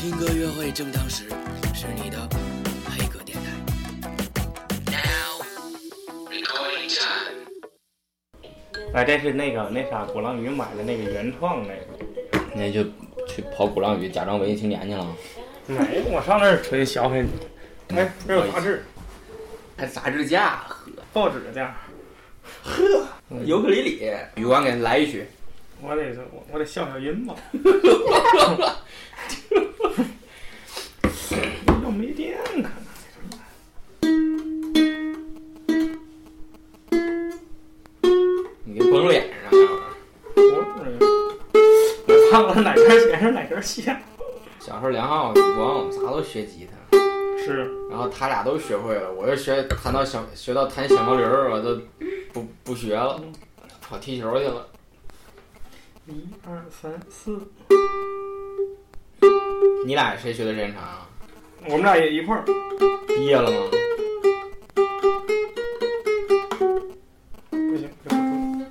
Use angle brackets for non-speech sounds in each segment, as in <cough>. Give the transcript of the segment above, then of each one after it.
听歌约会正当时，是你的黑歌电台。Now recording time。哎，这是那个那啥，鼓浪屿买的那个原创那个。那就去跑鼓浪屿假装文艺青年去了。没，我上那儿纯消费。哎，这有杂志，还杂志架，呵，报纸架，呵，尤克里里，宇光给来一曲。我得我我得消消音吧。<laughs> 没电看你给绷脸上我我忘了哪根弦是哪根线。小时候梁浩、羽光，我们仨都学吉他。是。然后他俩都学会了，我就学弹到小学到弹小毛驴儿，我都不不学了，跑踢球去了。一二三四，你俩谁学的时间长？我们俩也一块儿。毕业了吗？不行，这不说。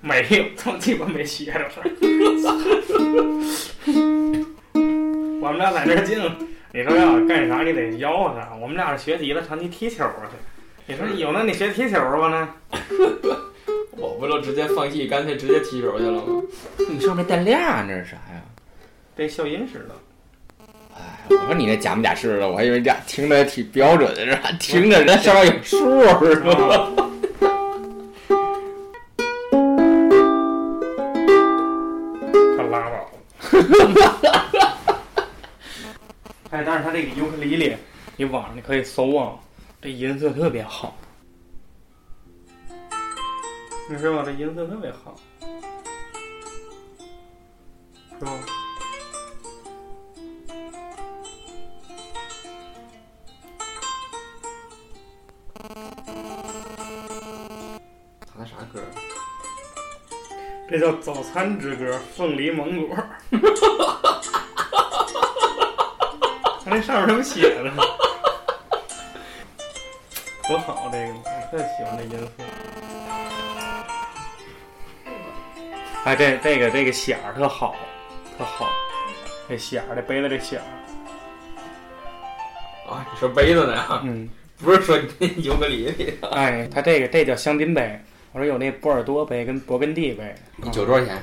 没有，这么鸡巴没学着事儿。我们俩在这儿静，你说要干啥你得吆喝啥。我们俩是学吉他，长期踢球去。你说有那你学踢球吧呢？<laughs> 我不就直接放弃，干脆直接踢球去了吗？你上面带链，这是啥呀？这消音似的。哎，我说你那假模假式的，我还以为这听着挺标准的，是吧？听着这上面有数，是吧？可拉倒！<laughs> 哎，但是他这个尤克里里，你网上你可以搜啊，这音色特别好。你说吧，这音色特别好，是吧？这叫早餐之歌，凤梨芒果。他那上面怎么写的，多好！这个我特喜欢这音色。哎，这这个这个弦儿特好，特好。这弦儿，这杯子这弦儿。啊，你说杯子呢？嗯，不是说尤克里里。哎，它这个这叫香槟杯。我说有那波尔多杯跟勃艮第杯。酒多少钱？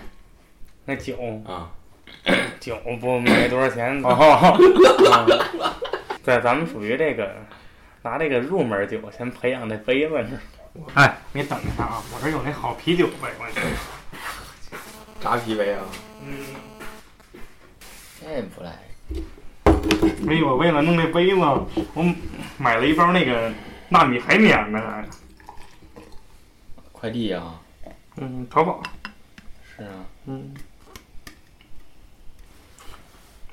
那酒啊，<coughs> 酒不没多少钱。哦，对，咱们属于这个拿这个入门酒先培养这杯子。哎，你等一下啊，我这有那好啤酒杯，我这。扎啤杯啊？嗯，这不赖。哎呦，我为了弄这杯子，我买了一包那个纳米海绵呢，还。快递啊？嗯，淘宝。是啊。嗯。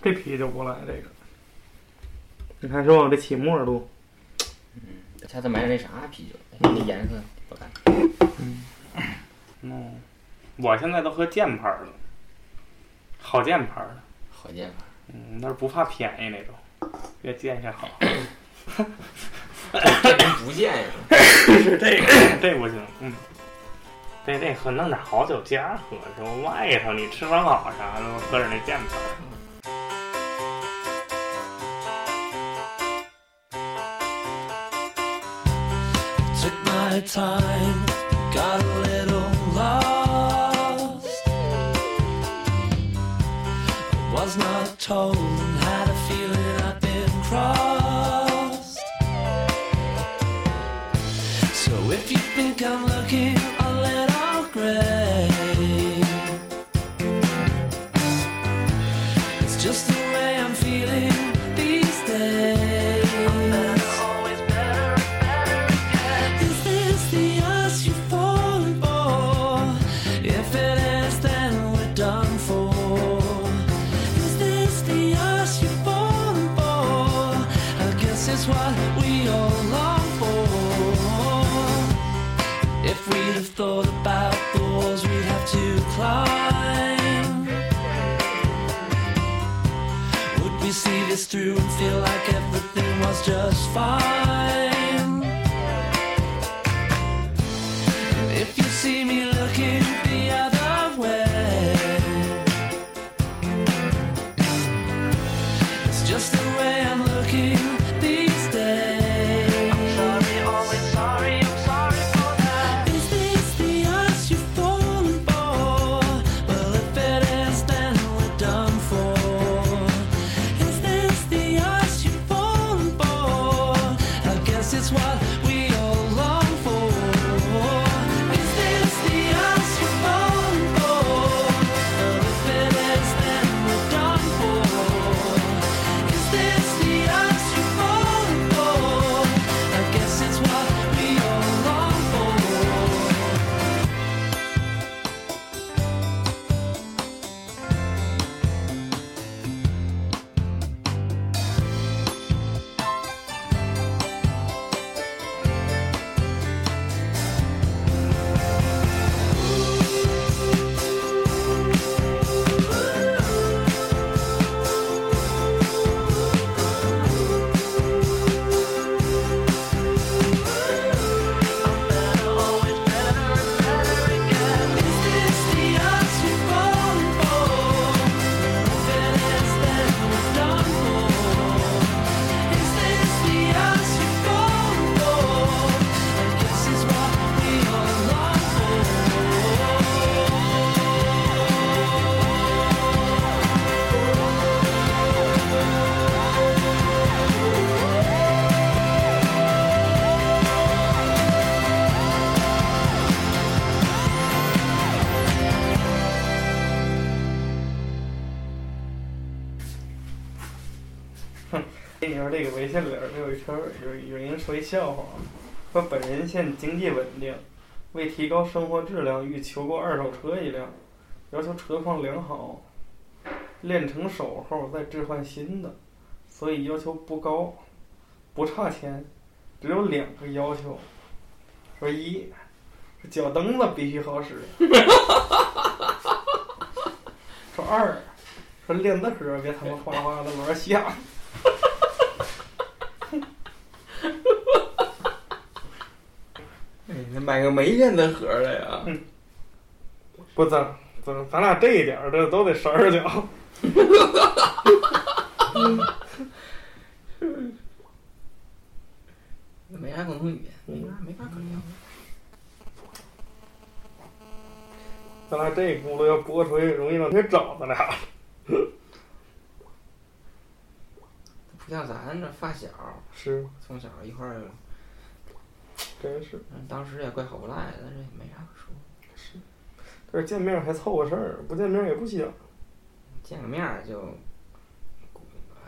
这啤酒不赖，这个。你看，是吧？这起沫度。嗯，下次买点那啥啤酒，那颜色不干。嗯。嗯。我现在都喝箭牌的，好箭牌的。好箭牌。嗯，那是不怕便宜那种，越贱越好。<laughs> 这人不贱呀？<laughs> 是这个，这不行。嗯。这这喝弄点好酒家喝，什么外头你吃完好啥的，喝点那箭牌。Took my time, got a little lost. I was not told and had a feeling I'd been crossed. So if you think I'm looking we see this through and feel like everything was just fine? 有有人说一笑话，说本人现经济稳定，为提高生活质量，欲求购二手车一辆，要求车况良好，练成手后再置换新的，所以要求不高，不差钱，只有两个要求。说一，是脚蹬子必须好使。说二，说练子盒别他妈哗哗的玩响。哎，那买个没练的盒的呀？不咱咱咱俩这一点儿这都得十二脚。<laughs> 那没啥共同语言，没法没法可聊。咱俩这轱辘要播出去，容易让他找咱俩。不像咱这发小，是，从小一块儿，真是。嗯当时也怪好不赖的，但是也没啥可说。是但是见面还凑合事儿，不见面也不行。见个面儿就，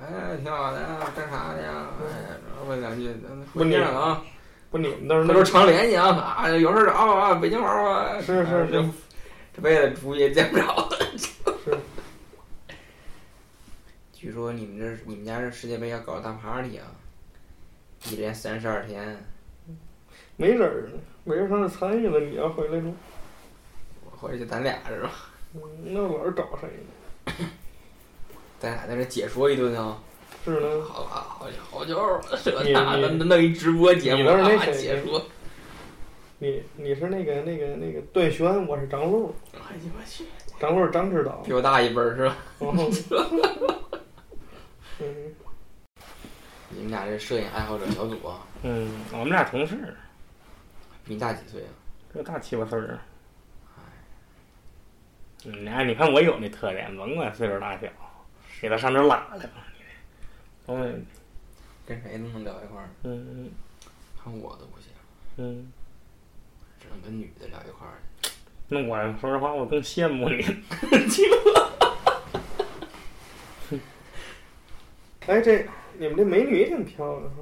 哎，挺好的，干啥的呀？哎，问两句，咱回见了啊。不，你们那儿那时候那常联系啊，啊，有事儿找我啊，北京玩儿吧。是是是这这辈子出去也见不着。是。<laughs> 据说你们这你们家这世界杯要搞大 party 啊，一连三十二天，没人儿呢，没人上那参与了，你要回来住？我回来就咱俩是吧？嗯，那老是找谁呢？咱俩在这解说一顿啊。是呢，好啊，好好久儿这你那你的弄一直播节目啊，谁解说。你你是那个那个那个段轩，我是张璐，哎呀我去，张璐张指导。比我大一辈儿是吧？哦 <laughs> 嗯你们俩这摄影爱好者小组啊，嗯，我们俩同事，比你大几岁啊？这大七八岁儿。嗯，哎，你看我有那特点，甭管岁数大小，给他上这儿拉来吧。嗯跟谁都能聊一块儿，嗯看我都不行，嗯，只能跟女的聊一块儿。那我说实话，我更羡慕你。<laughs> 哎，这你们这美女也挺漂亮哈。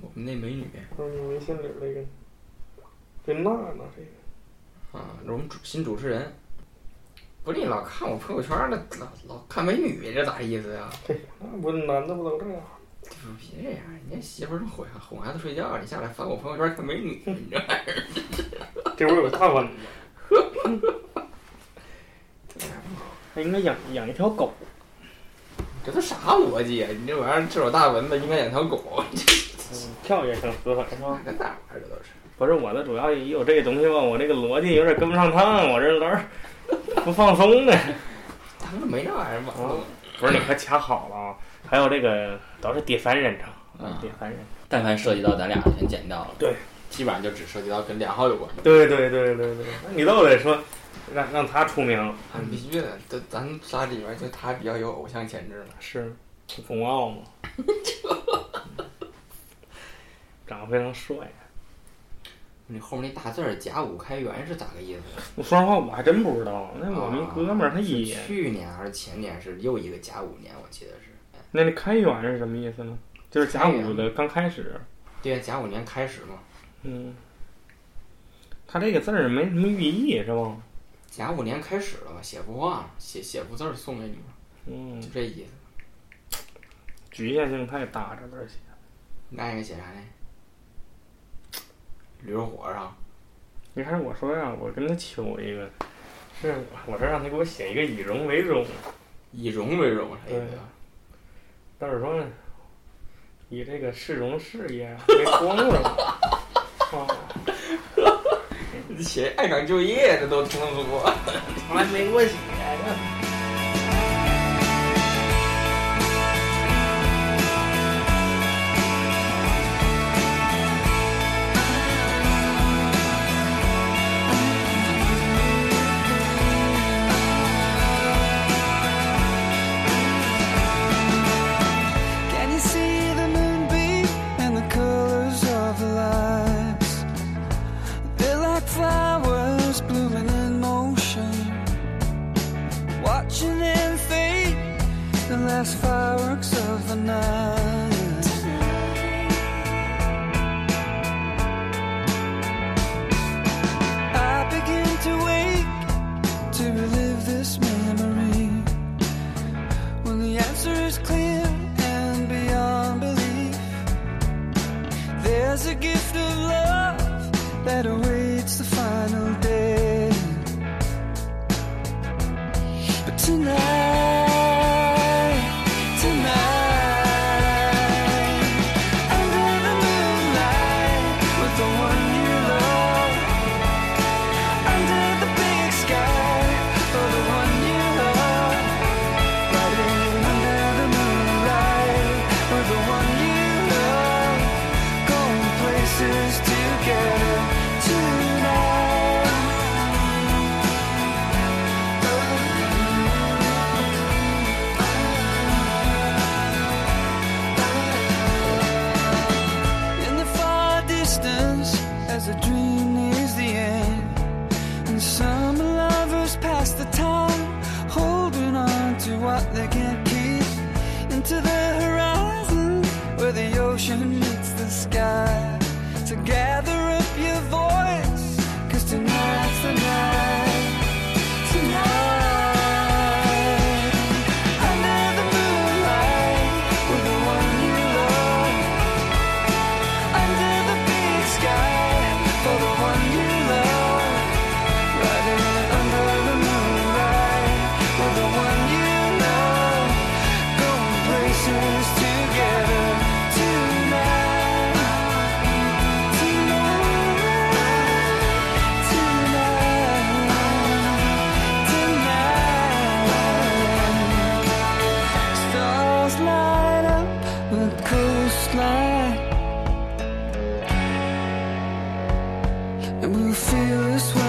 我们那美女嗯，微信里儿这个，这那呢这个，啊，这我们主新主持人。不是你老看我朋友圈儿的，老老看美女，这咋意思呀？嘿，<laughs> 那不男的不都这样？<laughs> 就是别这样，人家媳妇儿正哄哄孩子睡觉，你下来翻我朋友圈看美女，你这玩意儿 <laughs> 这会儿有大蚊子，他应该养养一条狗。这都啥逻辑啊？你这玩意儿这种大蚊子应该养条狗，嗯，跳跃性思维是吧？哪个大玩意儿这都是。不是我的主要也有这个东西吧，我这个逻辑有点跟不上趟，我这老是 <laughs> 不放松呢。他们没这玩意儿吧？不是你可掐好了啊！还有这个都是第三人称啊第三人。但凡涉及到咱俩，全剪掉了。对，基本上就只涉及到跟两号有关的。对对对对对，那你都得说让让他出名，必须的，这咱仨里边就他比较有偶像潜质嘛。是冬奥嘛，长得非常帅。你后面那大字儿“甲午开元”是咋个意思？我说实话，我还真不知道。那我们哥们儿他是也，去年还是前年是又一个甲午年，我记得是。那那开元是什么意思呢？就是甲午的刚开始。对呀，甲午年开始嘛。嗯，他这个字儿没什么寓意是吧？甲午年开始了嘛，写幅画，写写幅字儿送给你嘛，嗯就，这意思。局限性太大，这字儿写。那应该写啥呢？驴肉火烧。一开始我说呀，我跟他求一个，是我说让他给我写一个以荣为荣，以荣为荣，啥意思呀？但是说呢，以这个市容事业为光荣。啊，<laughs> 你写爱岗就业这都通俗，从来没给我写 last fireworks of the night. I begin to wake to relive this memory when the answer is clear and beyond belief. There's a gift of love that awaits. And we'll feel this way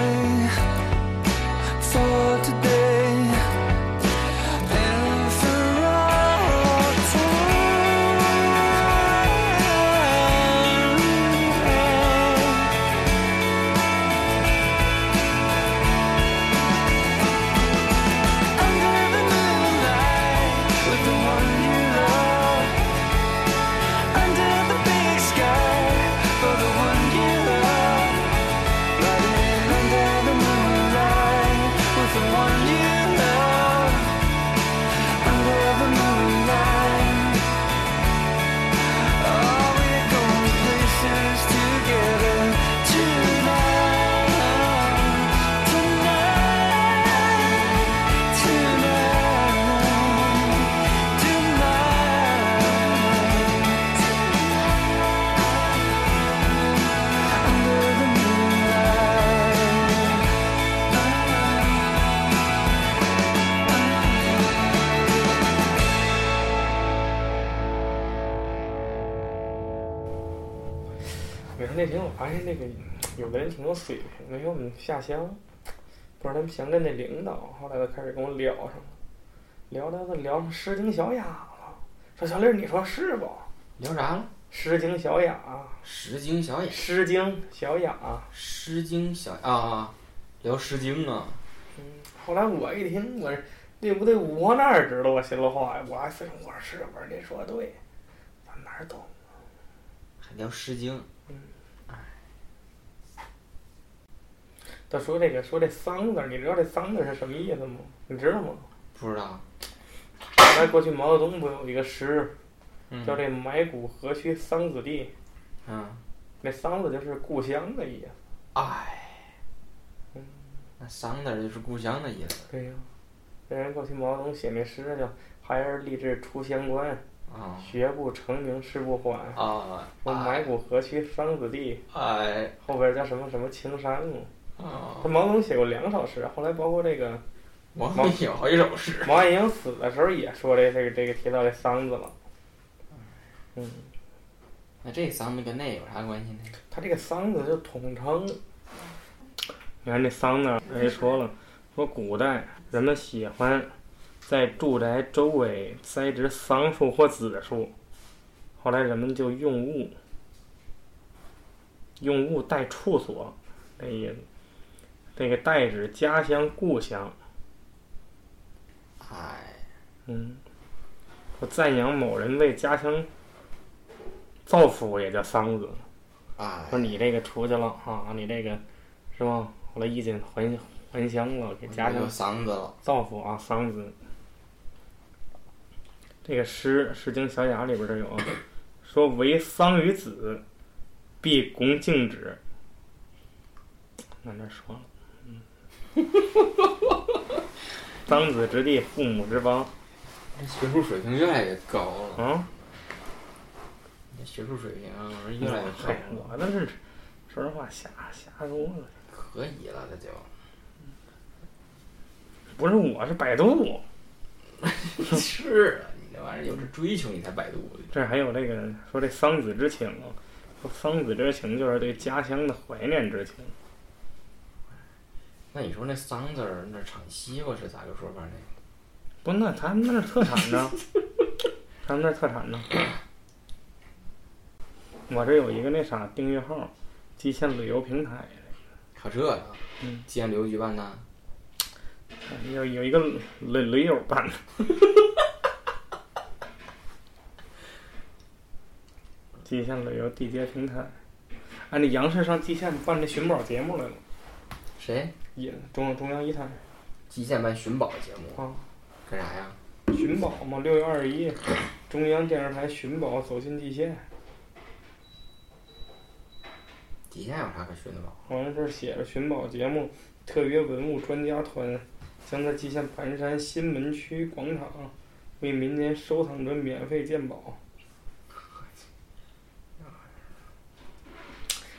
发现那个有的人挺有水平的，因为我们下乡，不知道他们乡镇的领导，后来就开始跟我聊上了，聊聊的聊上诗经小雅了。说小丽儿，你说是不？聊啥了？诗经小雅，诗经小雅，诗经小雅。诗经小雅啊，聊诗经啊。后来我一听，我说对不对？我哪儿知道我？心里话呀，我还非说我说是，我说你说的对，咱哪儿懂？还聊诗经，他说这个说这桑字儿，你知道这桑字儿是什么意思吗？你知道吗？不知道。原来过去毛泽东不有一个诗，嗯叫这埋骨何须桑梓地，嗯，那桑字就是故乡的意思。哎嗯，那桑字儿就是故乡的意思对呀、那人过去毛泽东写那诗叫“孩儿立志出乡关，啊学不成名誓不还”。啊！说埋骨何须桑梓地，哎后边叫什么什么青山嘛。啊他！毛泽东写过两首诗，后来包括这个我们 <laughs> 有好几首诗。毛岸英死的时候也说这这个这个提到这桑子了。嗯，那这桑子跟那有啥关系呢？他这个桑子就统称。你看这桑呢，人家说了，说古代人们喜欢在住宅周围栽植桑树或紫树，后来人们就用物，用物代处所，这意思。这个代指家乡故乡，哎，嗯，说赞扬某人为家乡造福也叫桑子。哎，说你这个出去了啊，你这个是吧？后来衣锦还还乡了，给家乡桑字了。造福啊，桑子。这个诗《诗经小雅》里边这有啊，说为桑于子，必恭敬之。那这说了，嗯，<laughs> 长子之地，父母之邦，这学术水平越来越高了，嗯，这学术水平越来越高我那是说实话瞎瞎说的，可以了，这就。不是我是百度，<laughs> 是啊，你这玩意儿有这追求，你才百度的。这还有这个说这丧子之情啊，说丧子之情就是对家乡的怀念之情。那你说那桑子儿那产西瓜是咋个说法呢？不，那他们那儿特产呢，<laughs> 他们那儿特产呢。我这有一个那啥订阅号，蓟县旅游平台可这呀？嗯，蓟县旅游局办的。有有一个驴驴友办的。蓟县旅游地接平台，哎，那央视上蓟县办那寻宝节目来了，谁？也中中央一台极限版寻宝节目，啊，干啥呀？寻宝嘛，六月二十一，中央电视台寻宝走进极限。极限有啥可寻的吧？好像这写着寻宝节目，特别文物专家团将在蓟县盘山新门区广场为民间收藏者免费鉴宝。<laughs>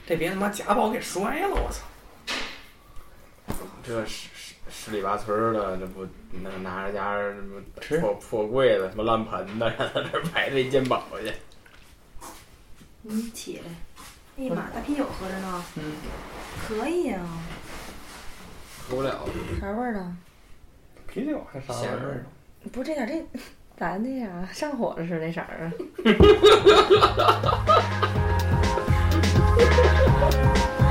这别他妈假宝给摔了，我操！这十十十里八村的，这不那拿着家什么破破柜子、什么烂盆子，让 <laughs> 他这儿排队鉴宝去。你起来！哎呀妈，大啤酒喝着呢。嗯。可以啊，喝不了，啥味儿的？啤酒还啥味儿？不是这点这 <laughs> 咱那啥上火了似的那色儿啊？<laughs>